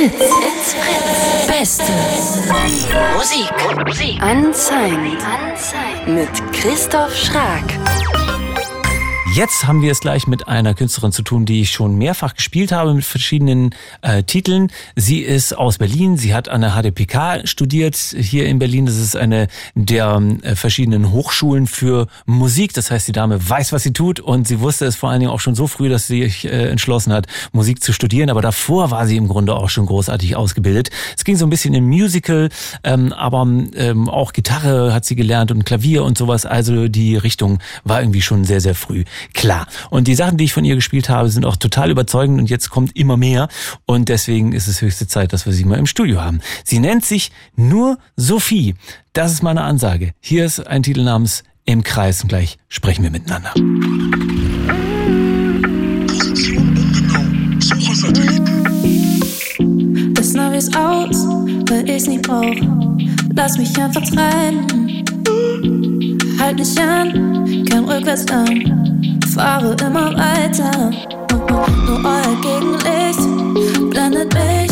Fritz. It's Fritz. Beste Musik. Musik. Unsigned. Unsigned. Mit Christoph Schrag. Jetzt haben wir es gleich mit einer Künstlerin zu tun, die ich schon mehrfach gespielt habe mit verschiedenen äh, Titeln. Sie ist aus Berlin. Sie hat an der HDPK studiert hier in Berlin. Das ist eine der äh, verschiedenen Hochschulen für Musik. Das heißt, die Dame weiß, was sie tut und sie wusste es vor allen Dingen auch schon so früh, dass sie sich äh, entschlossen hat, Musik zu studieren. Aber davor war sie im Grunde auch schon großartig ausgebildet. Es ging so ein bisschen im Musical, ähm, aber ähm, auch Gitarre hat sie gelernt und Klavier und sowas. Also die Richtung war irgendwie schon sehr, sehr früh klar. Und die Sachen, die ich von ihr gespielt habe, sind auch total überzeugend und jetzt kommt immer mehr. Und deswegen ist es höchste Zeit, dass wir sie mal im Studio haben. Sie nennt sich nur Sophie. Das ist meine Ansage. Hier ist ein Titel namens Im Kreis und gleich sprechen wir miteinander. Das Navi ist aus, weil ich's nicht brauch. Lass mich einfach trennen. Halt nicht an, kein Rückwärtsgang. Fahre immer weiter. Nur euer Gegenlicht blendet mich.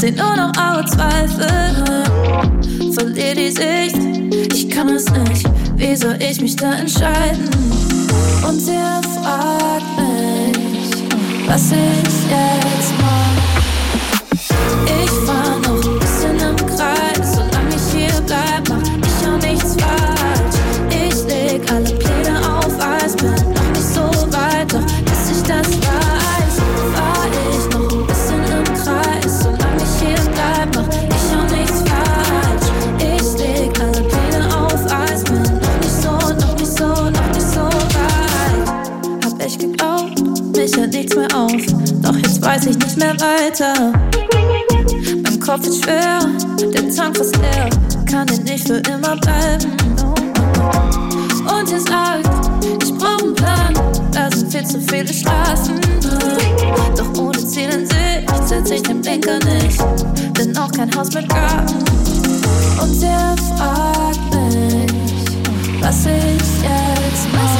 Seh nur noch eure Zweifel. Verlier die Sicht, ich kann es nicht. Wie soll ich mich da entscheiden? Und ihr fragt mich, was ich jetzt mach. Ich fahr noch mehr weiter. Mein Kopf ist schwer, der Tank fast leer, kann den nicht für immer bleiben. Und ihr sagt, ich brauch einen Plan, da sind viel zu viele Straßen. Doch ohne Ziel in Sicht setz ich den Blinker nicht, bin auch kein Haus mit Garten. Und ihr fragt mich, was ich jetzt mach.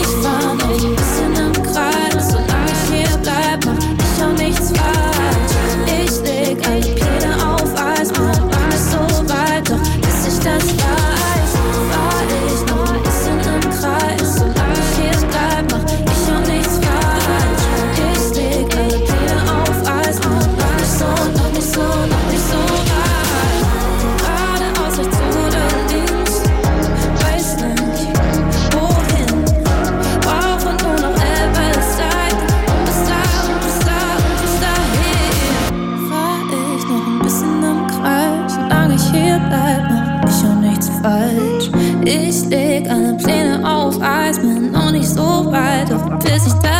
Ich fahr noch ich auch nichts falsch. Ich leg alle Pläne auf Eis, bin noch nicht so weit, doch bis ich das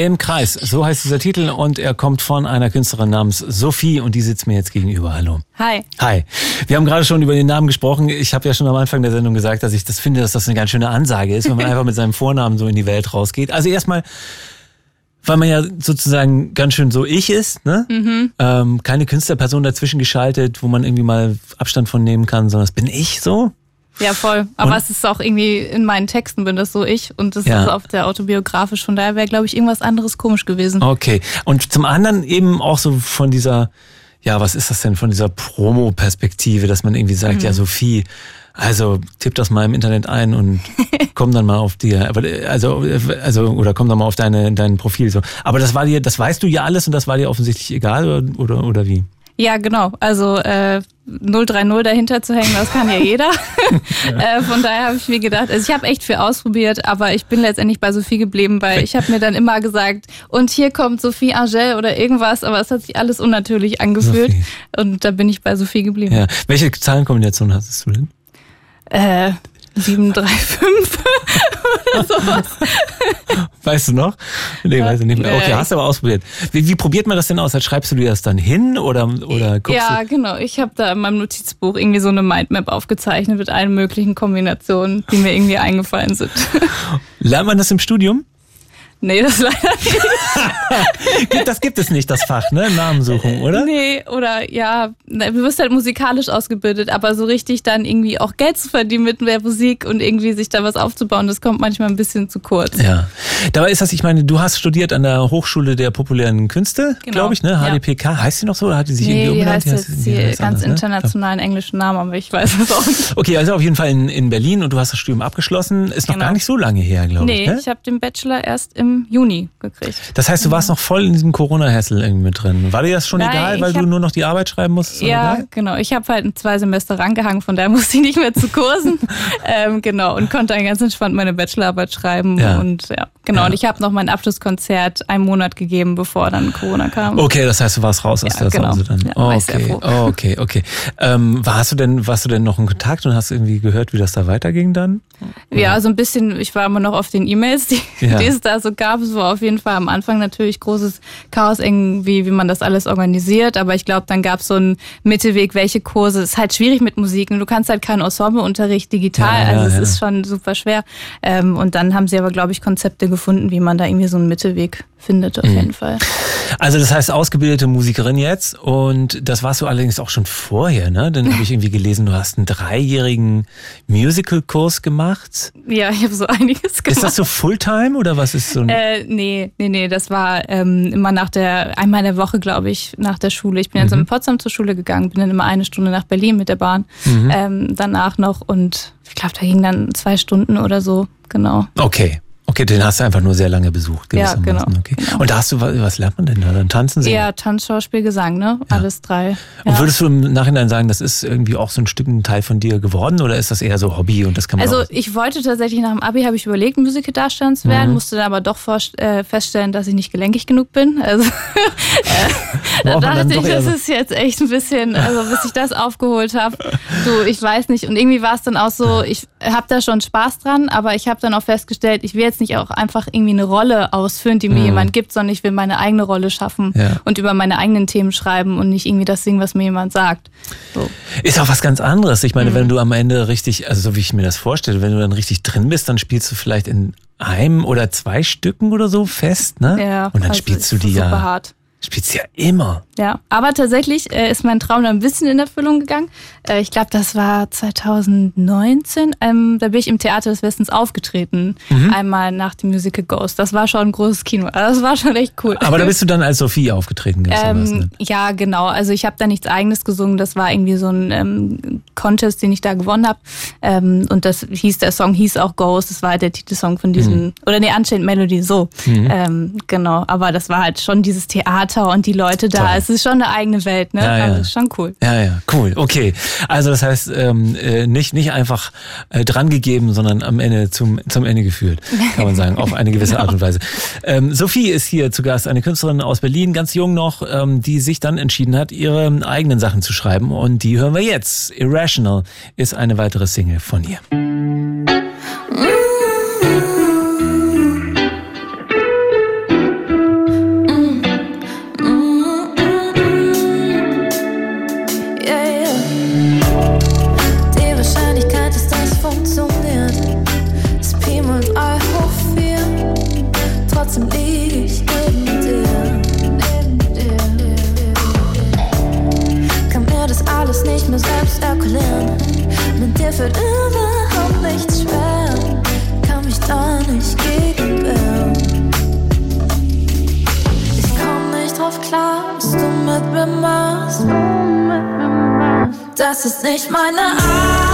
Im Kreis, so heißt dieser Titel und er kommt von einer Künstlerin namens Sophie und die sitzt mir jetzt gegenüber. Hallo. Hi. Hi. Wir haben gerade schon über den Namen gesprochen. Ich habe ja schon am Anfang der Sendung gesagt, dass ich das finde, dass das eine ganz schöne Ansage ist, wenn man einfach mit seinem Vornamen so in die Welt rausgeht. Also erstmal, weil man ja sozusagen ganz schön so ich ist, ne? Ähm, keine Künstlerperson dazwischen geschaltet, wo man irgendwie mal Abstand von nehmen kann, sondern das bin ich so. Ja, voll. Aber Und- es ist auch irgendwie in meinen Texten bin das so ich und das Ja. ist auf der autobiografisch. Von daher wäre, glaube ich, irgendwas anderes komisch gewesen. Okay. Und zum anderen eben auch so von dieser, ja, was ist das denn, von dieser Promo-Perspektive, dass man irgendwie sagt, ja, Sophie, also tipp das mal im Internet ein und komm dann mal auf dir, also also oder komm dann mal auf deine dein Profil so. Aber das war dir, das weißt du ja alles und das war dir offensichtlich egal oder oder, oder wie? Ja, genau. Also äh, 030 dahinter zu hängen, das kann ja jeder. äh, von daher habe ich mir gedacht, also ich habe echt viel ausprobiert, aber ich bin letztendlich bei Sophie geblieben, weil ich habe mir dann immer gesagt, und hier kommt Sophie Angel oder irgendwas, aber es hat sich alles unnatürlich angefühlt. Sophie. Und da bin ich bei Sophie geblieben. Ja. Welche Zahlenkombination hattest du denn? Äh, 735 oder sowas. Weißt du noch? Nee, weiß ich nicht mehr. Okay, hast du aber ausprobiert. Wie, wie probiert man das denn aus? Schreibst du dir das dann hin oder, oder guckst Ja, du? genau. Ich habe da in meinem Notizbuch irgendwie so eine Mindmap aufgezeichnet mit allen möglichen Kombinationen, die mir irgendwie eingefallen sind. Lernt man das im Studium? Nee, das leider nicht. Gibt- Das gibt es nicht, das Fach, ne? Namensuchung, oder? Nee, oder ja, du wirst halt musikalisch ausgebildet, aber so richtig dann irgendwie auch Geld zu verdienen mit der Musik und irgendwie sich da was aufzubauen, das kommt manchmal ein bisschen zu kurz. Ja. Dabei ist das, ich meine, du hast studiert an der Hochschule der populären Künste, Genau. glaube ich, ne? Ja. HDPK. Heißt die noch so oder hat die sich Nee, irgendwie die umbenannt? heißt jetzt die ganz anders, ne? internationalen englischen Namen, aber ich weiß es auch nicht. Okay, also auf jeden Fall in, in Berlin und du hast das Studium abgeschlossen. Ist noch Genau. gar nicht so lange her, glaube Nee, ich. Ne? ich habe den Bachelor erst im Juni gekriegt. Das heißt, du warst noch voll in diesem Corona-Hassel irgendwie mit drin. War dir das schon Nein, egal, weil du hab- nur noch die Arbeit schreiben musstest? Ja, egal? genau. Ich habe halt zwei Semester rangehangen, von daher musste ich nicht mehr zu Kursen. ähm, genau, und konnte dann ganz entspannt meine Bachelorarbeit schreiben. Ja. Und ja, genau. Ja. Und ich habe noch mein Abschlusskonzert einen Monat gegeben, bevor dann Corona kam. Okay, das heißt, du warst raus aus Ja, der genau. Sause dann. Ja, sehr okay, oh, okay, okay. Ähm, warst du denn, warst du denn noch in Kontakt und hast irgendwie gehört, wie das da weiterging dann? Ja, so ein bisschen, ich war immer noch auf den E-Mails, die, die es da so gab. Es war auf jeden Fall am Anfang natürlich großes Chaos, irgendwie, wie man das alles organisiert. Aber ich glaube, dann gab es so einen Mittelweg, welche Kurse. Es ist halt schwierig mit Musik. Und du kannst halt keinen Ensembleunterricht digital. Ja, ja, also es ja. ist schon super schwer. Ähm, und dann haben sie aber, glaube ich, Konzepte gefunden, wie man da irgendwie so einen Mittelweg findet, Mhm. auf jeden Fall. Also das heißt ausgebildete Musikerin jetzt und das warst du allerdings auch schon vorher, ne? Dann habe ich irgendwie gelesen, du hast einen dreijährigen Musical-Kurs gemacht. Ja, ich habe so einiges gemacht. Ist das so Fulltime oder was ist so ein... Äh, nee, nee, nee, das war ähm, immer nach der, einmal in der Woche, glaube ich, nach der Schule. Ich bin dann so in Potsdam zur Schule gegangen, bin dann immer eine Stunde nach Berlin mit der Bahn, ähm, danach noch und ich glaube, da ging dann zwei Stunden oder so, genau. Okay. Okay, den hast du einfach nur sehr lange besucht. Ja, gewissermaßen. genau, Okay. genau. Und da hast du, was, lernt man denn da? Dann tanzen, singen? Eher Tanz, Schauspiel, Gesang, ne? Alles drei. Und Ja. würdest du im Nachhinein sagen, das ist irgendwie auch so ein Stück ein Teil von dir geworden oder ist das eher so Hobby und das kann man Also ich wollte tatsächlich nach dem Abi, habe ich überlegt, Musical-Darstellerin zu Mhm. werden, musste dann aber doch äh, feststellen, dass ich nicht gelenkig genug bin. Also da dachte ich, das so- ist jetzt echt ein bisschen, also bis ich das aufgeholt habe, du, ich weiß nicht. Und irgendwie war es dann auch so, ich habe da schon Spaß dran, aber ich habe dann auch festgestellt, ich will jetzt nicht auch einfach irgendwie eine Rolle ausfüllen, die mir jemand gibt, sondern ich will meine eigene Rolle schaffen Mhm. Ja. und über meine eigenen Themen schreiben und nicht irgendwie das singen, was mir jemand sagt. So. Ist auch was ganz anderes. Ich Mhm. meine, wenn du am Ende richtig, also so wie ich mir das vorstelle, wenn du dann richtig drin bist, dann spielst du vielleicht in einem oder zwei Stücken oder so fest, ne? Ja, Und dann also spielst du die super ja, hart. Spielst ja immer. Ja, aber tatsächlich äh, ist mein Traum dann ein bisschen in Erfüllung gegangen. Äh, ich glaube, das war 2019. Ähm, da bin ich im Theater des Westens aufgetreten. Mhm. Einmal nach dem Musical Ghost. Das war schon ein großes Kino. Also Das war schon echt cool. Aber da bist du dann als Sophie aufgetreten. Ähm, ja, genau. Also ich habe da nichts eigenes gesungen. Das war irgendwie so ein ähm, Contest, den ich da gewonnen habe. Ähm, und das hieß, der Song hieß auch Ghost. Das war halt der Titelsong von diesem, Mhm. oder nee, Unchained Melody, so. Ähm, genau. Aber das war halt schon dieses Theater und die Leute da. Toll. Es ist schon eine eigene Welt, ne? Ja, ja. Also ist schon cool. Ja, ja, cool. Okay. Also das heißt, ähm, äh, nicht, nicht einfach äh, drangegeben, sondern am Ende zum, zum Ende geführt, kann man sagen, auf eine gewisse Art und Weise. Ähm, Sophie ist hier zu Gast, eine Künstlerin aus Berlin, ganz jung noch, ähm, die sich dann entschieden hat, ihre eigenen Sachen zu schreiben. Und die hören wir jetzt. Irrational ist eine weitere Single von ihr. Yeah, Fällt überhaupt nichts schwer. Kann mich da nicht gegen wehren. Ich komm nicht drauf klar, was du mit mir machst. Das ist nicht meine Art,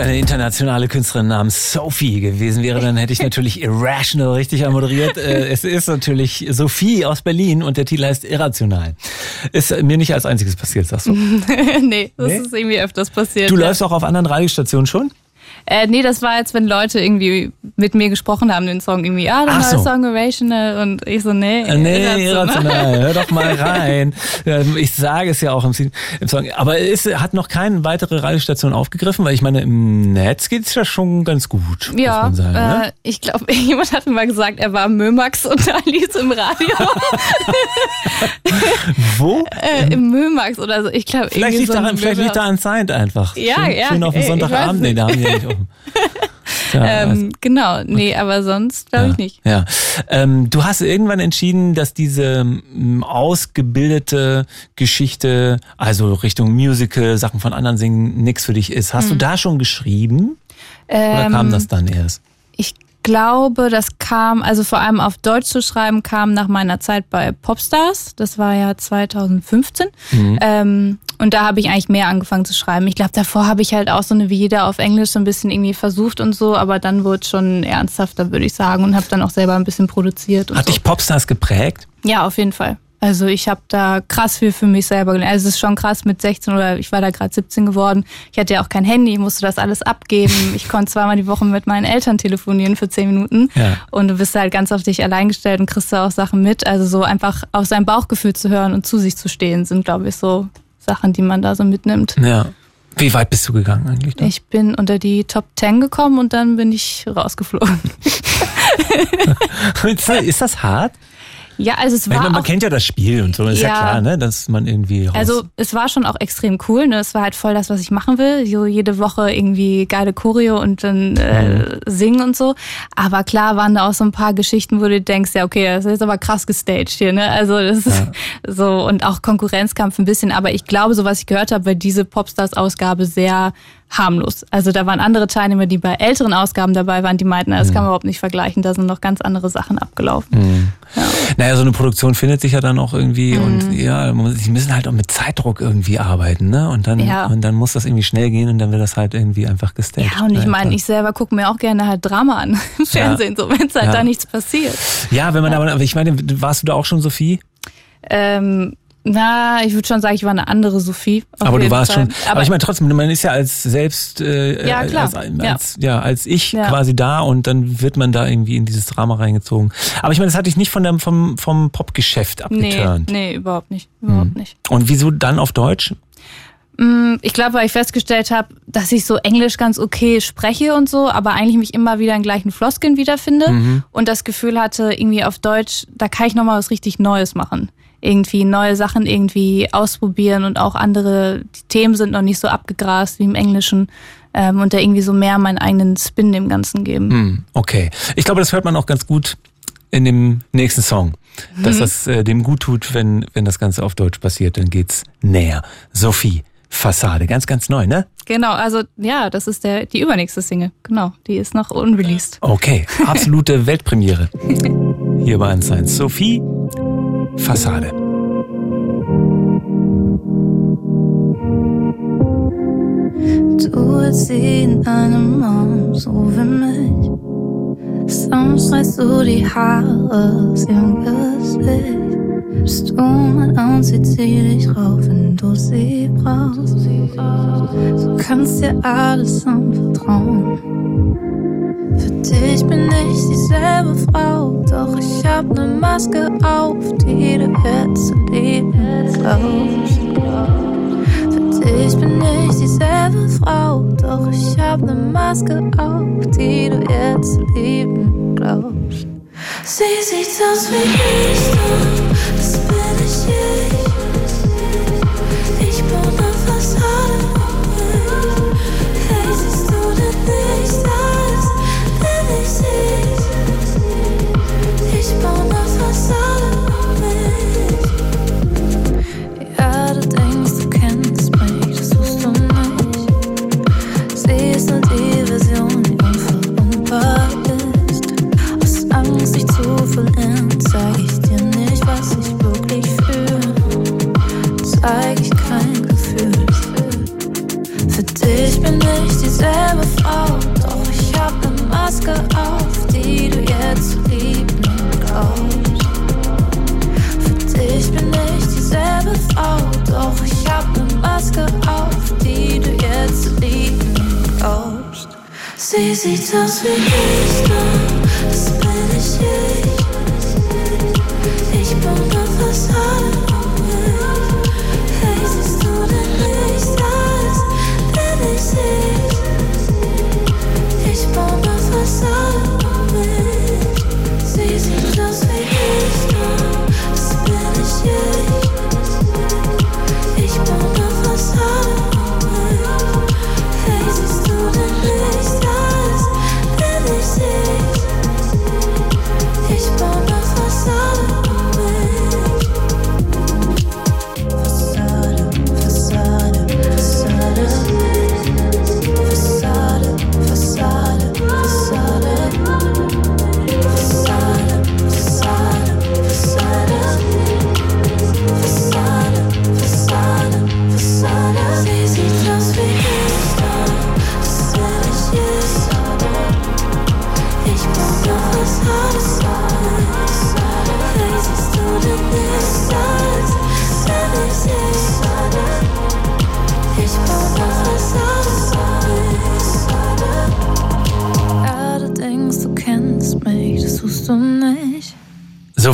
eine internationale Künstlerin namens Sophie gewesen wäre, dann hätte ich natürlich Irrational richtig moderiert. Äh, es ist natürlich Sophie aus Berlin und der Titel heißt Irrational. Ist mir nicht als einziges passiert, sagst du? nee, das nee? ist irgendwie öfters passiert. Du ja. läufst auch auf anderen Radiostationen schon? Äh, nee, das war jetzt, wenn Leute irgendwie mit mir gesprochen haben, den Song irgendwie, ah, der neue so. Song Irrational und ich so, nee. Äh, nee, irrational, hör doch mal rein. Ich sage es ja auch im, im Song. Aber es hat noch keine weitere Radiostation aufgegriffen, weil ich meine, im Netz geht es ja schon ganz gut. Ja, sagen, ne? äh, ich glaube, jemand hat mir mal gesagt, er war Mömax und da ließ im Radio. Wo? Äh, Im Mömax oder so. Ich glaube, vielleicht, liegt so daran, vielleicht liegt da anscheinend einfach. Ja, schön, ja. Schön auf den Sonntagabend. Nee, da haben wir nicht offen. Ja, ähm, also, genau, nee, aber sonst glaube ja, ich nicht. Ja. Ähm, du hast irgendwann entschieden, dass diese m, ausgebildete Geschichte, also Richtung Musical, Sachen von anderen singen, nichts für dich ist. Hast hm. du da schon geschrieben? Ähm, Oder kam das dann erst? Ich glaube, das kam, also vor allem auf Deutsch zu schreiben, kam nach meiner Zeit bei Popstars. Das war ja 2015. Mhm. Ähm, und da habe ich eigentlich mehr angefangen zu schreiben. Ich glaube, davor habe ich halt auch so eine wie jeder auf Englisch so ein bisschen irgendwie versucht und so, aber dann wurde es schon ernsthafter, würde ich sagen, und habe dann auch selber ein bisschen produziert. Hat so. dich Popstars geprägt? Ja, auf jeden Fall. Also ich habe da krass viel für mich selber gelernt. Also es ist schon krass mit 16 oder ich war da gerade 17 geworden. Ich hatte ja auch kein Handy, ich musste das alles abgeben. Ich konnte zweimal die Woche mit meinen Eltern telefonieren für 10 Minuten. Ja. Und du bist halt ganz auf dich allein gestellt und kriegst da auch Sachen mit. Also so einfach auf sein Bauchgefühl zu hören und zu sich zu stehen, sind, glaube ich, so Sachen, die man da so mitnimmt. Ja. Wie weit bist du gegangen eigentlich? Da? Ich bin unter die Top 10 gekommen und dann bin ich rausgeflogen. ist das hart? Ja, also es war. Meine, man kennt ja das Spiel und so, ist ja, ja klar, ne, dass man irgendwie. Raus also es war schon auch extrem cool, ne? Es war halt voll das, was ich machen will. So jede Woche irgendwie geile Choreo und dann äh, mhm. singen und so. Aber klar waren da auch so ein paar Geschichten, wo du denkst, ja, okay, das ist aber krass gestaged hier, ne? Also das ist ja. so und auch Konkurrenzkampf ein bisschen. Aber ich glaube, so was ich gehört habe, weil diese Popstars-Ausgabe sehr harmlos. Also da waren andere Teilnehmer, die bei älteren Ausgaben dabei waren, die meinten, das mhm. kann man überhaupt nicht vergleichen, da sind noch ganz andere Sachen abgelaufen. Mhm. Ja. Naja, so eine Produktion findet sich ja dann auch irgendwie mhm. und ja, die müssen halt auch mit Zeitdruck irgendwie arbeiten, ne? Und dann, ja. und dann muss das irgendwie schnell gehen und dann wird das halt irgendwie einfach gestaged. Ja, und ich meine, ich selber gucke mir auch gerne halt Drama an im Fernsehen, ja. so wenn es halt ja. da nichts passiert. Ja, wenn man aber, ich meine, warst du da auch schon, Sophie? Ähm, na, ich würde schon sagen, ich war eine andere Sophie. Aber du warst Fall. schon. Aber, aber, ich meine trotzdem, man ist ja als selbst äh, ja, klar. Als, als, ja. ja. als ich ja. quasi da und dann wird man da irgendwie in dieses Drama reingezogen. Aber ich meine, das hatte ich nicht von dem vom vom Popgeschäft abgeturnt. Nee, nee, überhaupt nicht, überhaupt hm. nicht. Und wieso dann auf Deutsch? Mm, ich glaube, weil ich festgestellt habe, dass ich so Englisch ganz okay spreche und so, aber eigentlich mich immer wieder in gleichen Floskeln wiederfinde mhm. und das Gefühl hatte, irgendwie auf Deutsch, da kann ich nochmal was richtig Neues machen irgendwie neue Sachen irgendwie ausprobieren und auch andere, die Themen sind noch nicht so abgegrast wie im Englischen ähm, und da irgendwie so mehr meinen eigenen Spin dem Ganzen geben. Hm, okay. Ich glaube, das hört man auch ganz gut in dem nächsten Song. Dass mhm. das äh, dem gut tut, wenn, wenn das Ganze auf Deutsch passiert, dann geht's näher. Sophie, Fassade, ganz, ganz neu, ne? Genau, also ja, das ist der, die übernächste Single. Genau, die ist noch unreleased. Okay, absolute Weltpremiere. Hier bei Unsigned. Sophie, Fassade. Du in einem Arm, so wie mich. Sonst reißt du die Haare aus ihrem Gesicht. Bist du mein Anzieh, zieh dich rauf, wenn du sie brauchst. Du kannst dir alles anvertrauen. Für dich bin nicht dieselbe Frau, doch ich hab ne Maske auf, die du jetzt lieben glaubst. Für dich bin ich dieselbe Frau, doch ich hab ne Maske auf, die du jetzt lieben glaubst. Sie sieht aus wie ich, doch Sie sieht aus wie ich, doch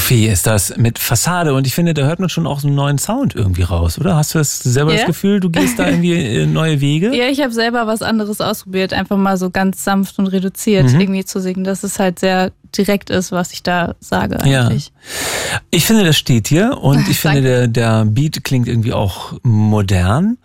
Sophie ist das mit Fassade und ich finde, da hört man schon auch so einen neuen Sound irgendwie raus, oder? Hast du das selber Ja. das Gefühl, du gehst da irgendwie äh, neue Wege? Ja, ich habe selber was anderes ausprobiert, einfach mal so ganz sanft und reduziert Mhm. irgendwie zu singen, dass es halt sehr direkt ist, was ich da sage Ja. eigentlich. Ich finde, das steht hier und ich finde, der, der Beat klingt irgendwie auch modern.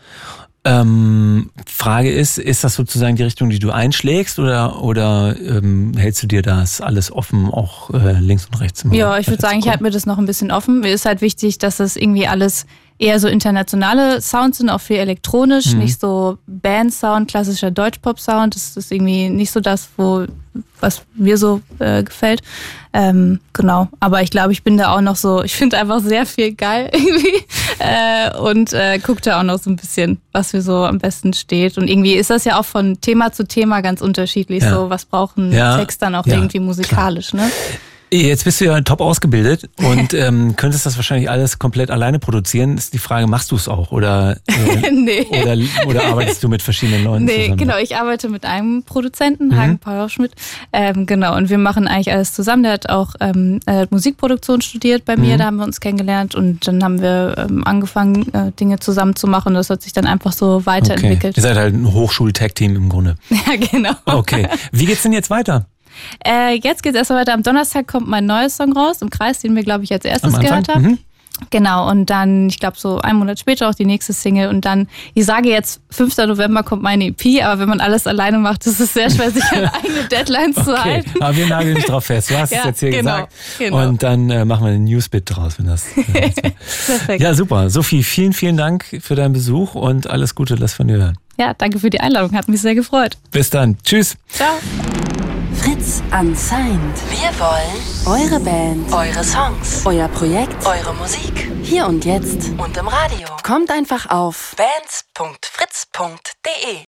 Ähm, Frage ist, ist das sozusagen die Richtung, die du einschlägst oder, oder ähm, hältst du dir das alles offen, auch äh, links und rechts? Ja, ich würde sagen, ich halte mir das noch ein bisschen offen. Mir ist halt wichtig, dass das irgendwie alles eher so internationale Sounds sind, auch viel elektronisch, nicht so Band-Sound, klassischer Deutsch-Pop-Sound. Das ist irgendwie nicht so das, wo was mir so äh, gefällt. Ähm, genau. Aber ich glaube, ich bin da auch noch so, ich finde einfach sehr viel geil irgendwie. Äh, und äh, gucke da auch noch so ein bisschen, was mir so am besten steht. Und irgendwie ist das ja auch von Thema zu Thema ganz unterschiedlich. Ja. So, was braucht ein Ja. Text dann auch Ja, irgendwie musikalisch, ne? Jetzt bist du ja top ausgebildet und ähm, könntest das wahrscheinlich alles komplett alleine produzieren. Ist die Frage, machst du es auch oder, äh, nee. oder, oder arbeitest du mit verschiedenen Leuten Nee, zusammen? genau. Ich arbeite mit einem Mhm. Produzenten, Hagen Paulschmidt. Ähm, genau. Und wir machen eigentlich alles zusammen. Der hat auch ähm, hat Musikproduktion studiert bei Mhm. mir. Da haben wir uns kennengelernt und dann haben wir ähm, angefangen, äh, Dinge zusammen zu machen. Das hat sich dann einfach so Okay. weiterentwickelt. Ihr seid halt ein Hochschul-Tag-Team im Grunde. Ja, genau. Okay. Wie geht's denn jetzt weiter? Äh, jetzt geht's erstmal weiter. Am Donnerstag kommt mein neues Song raus, im Kreis, den wir, glaube ich, als erstes gehört haben. Mhm. Genau, und dann, ich glaube, so einen Monat später auch die nächste Single. Und dann, ich sage jetzt, 5. November kommt meine EP, aber wenn man alles alleine macht, ist es sehr schwer, sich an eigene Deadlines zu Okay, halten. aber wir nageln dich drauf fest. Du hast es Ja, jetzt hier genau, gesagt. genau. Und dann äh, machen wir einen Newsbit draus, wenn das. Äh, Perfekt. ja, super. Sophie, vielen, vielen Dank für deinen Besuch und alles Gute, lass von dir hören. Ja, danke für die Einladung, hat mich sehr gefreut. Bis dann. Tschüss. Ciao. Fritz Unsigned. Wir wollen eure Band, eure Songs, euer Projekt, eure Musik. Hier und jetzt und im Radio. Kommt einfach auf bands.fritz.de.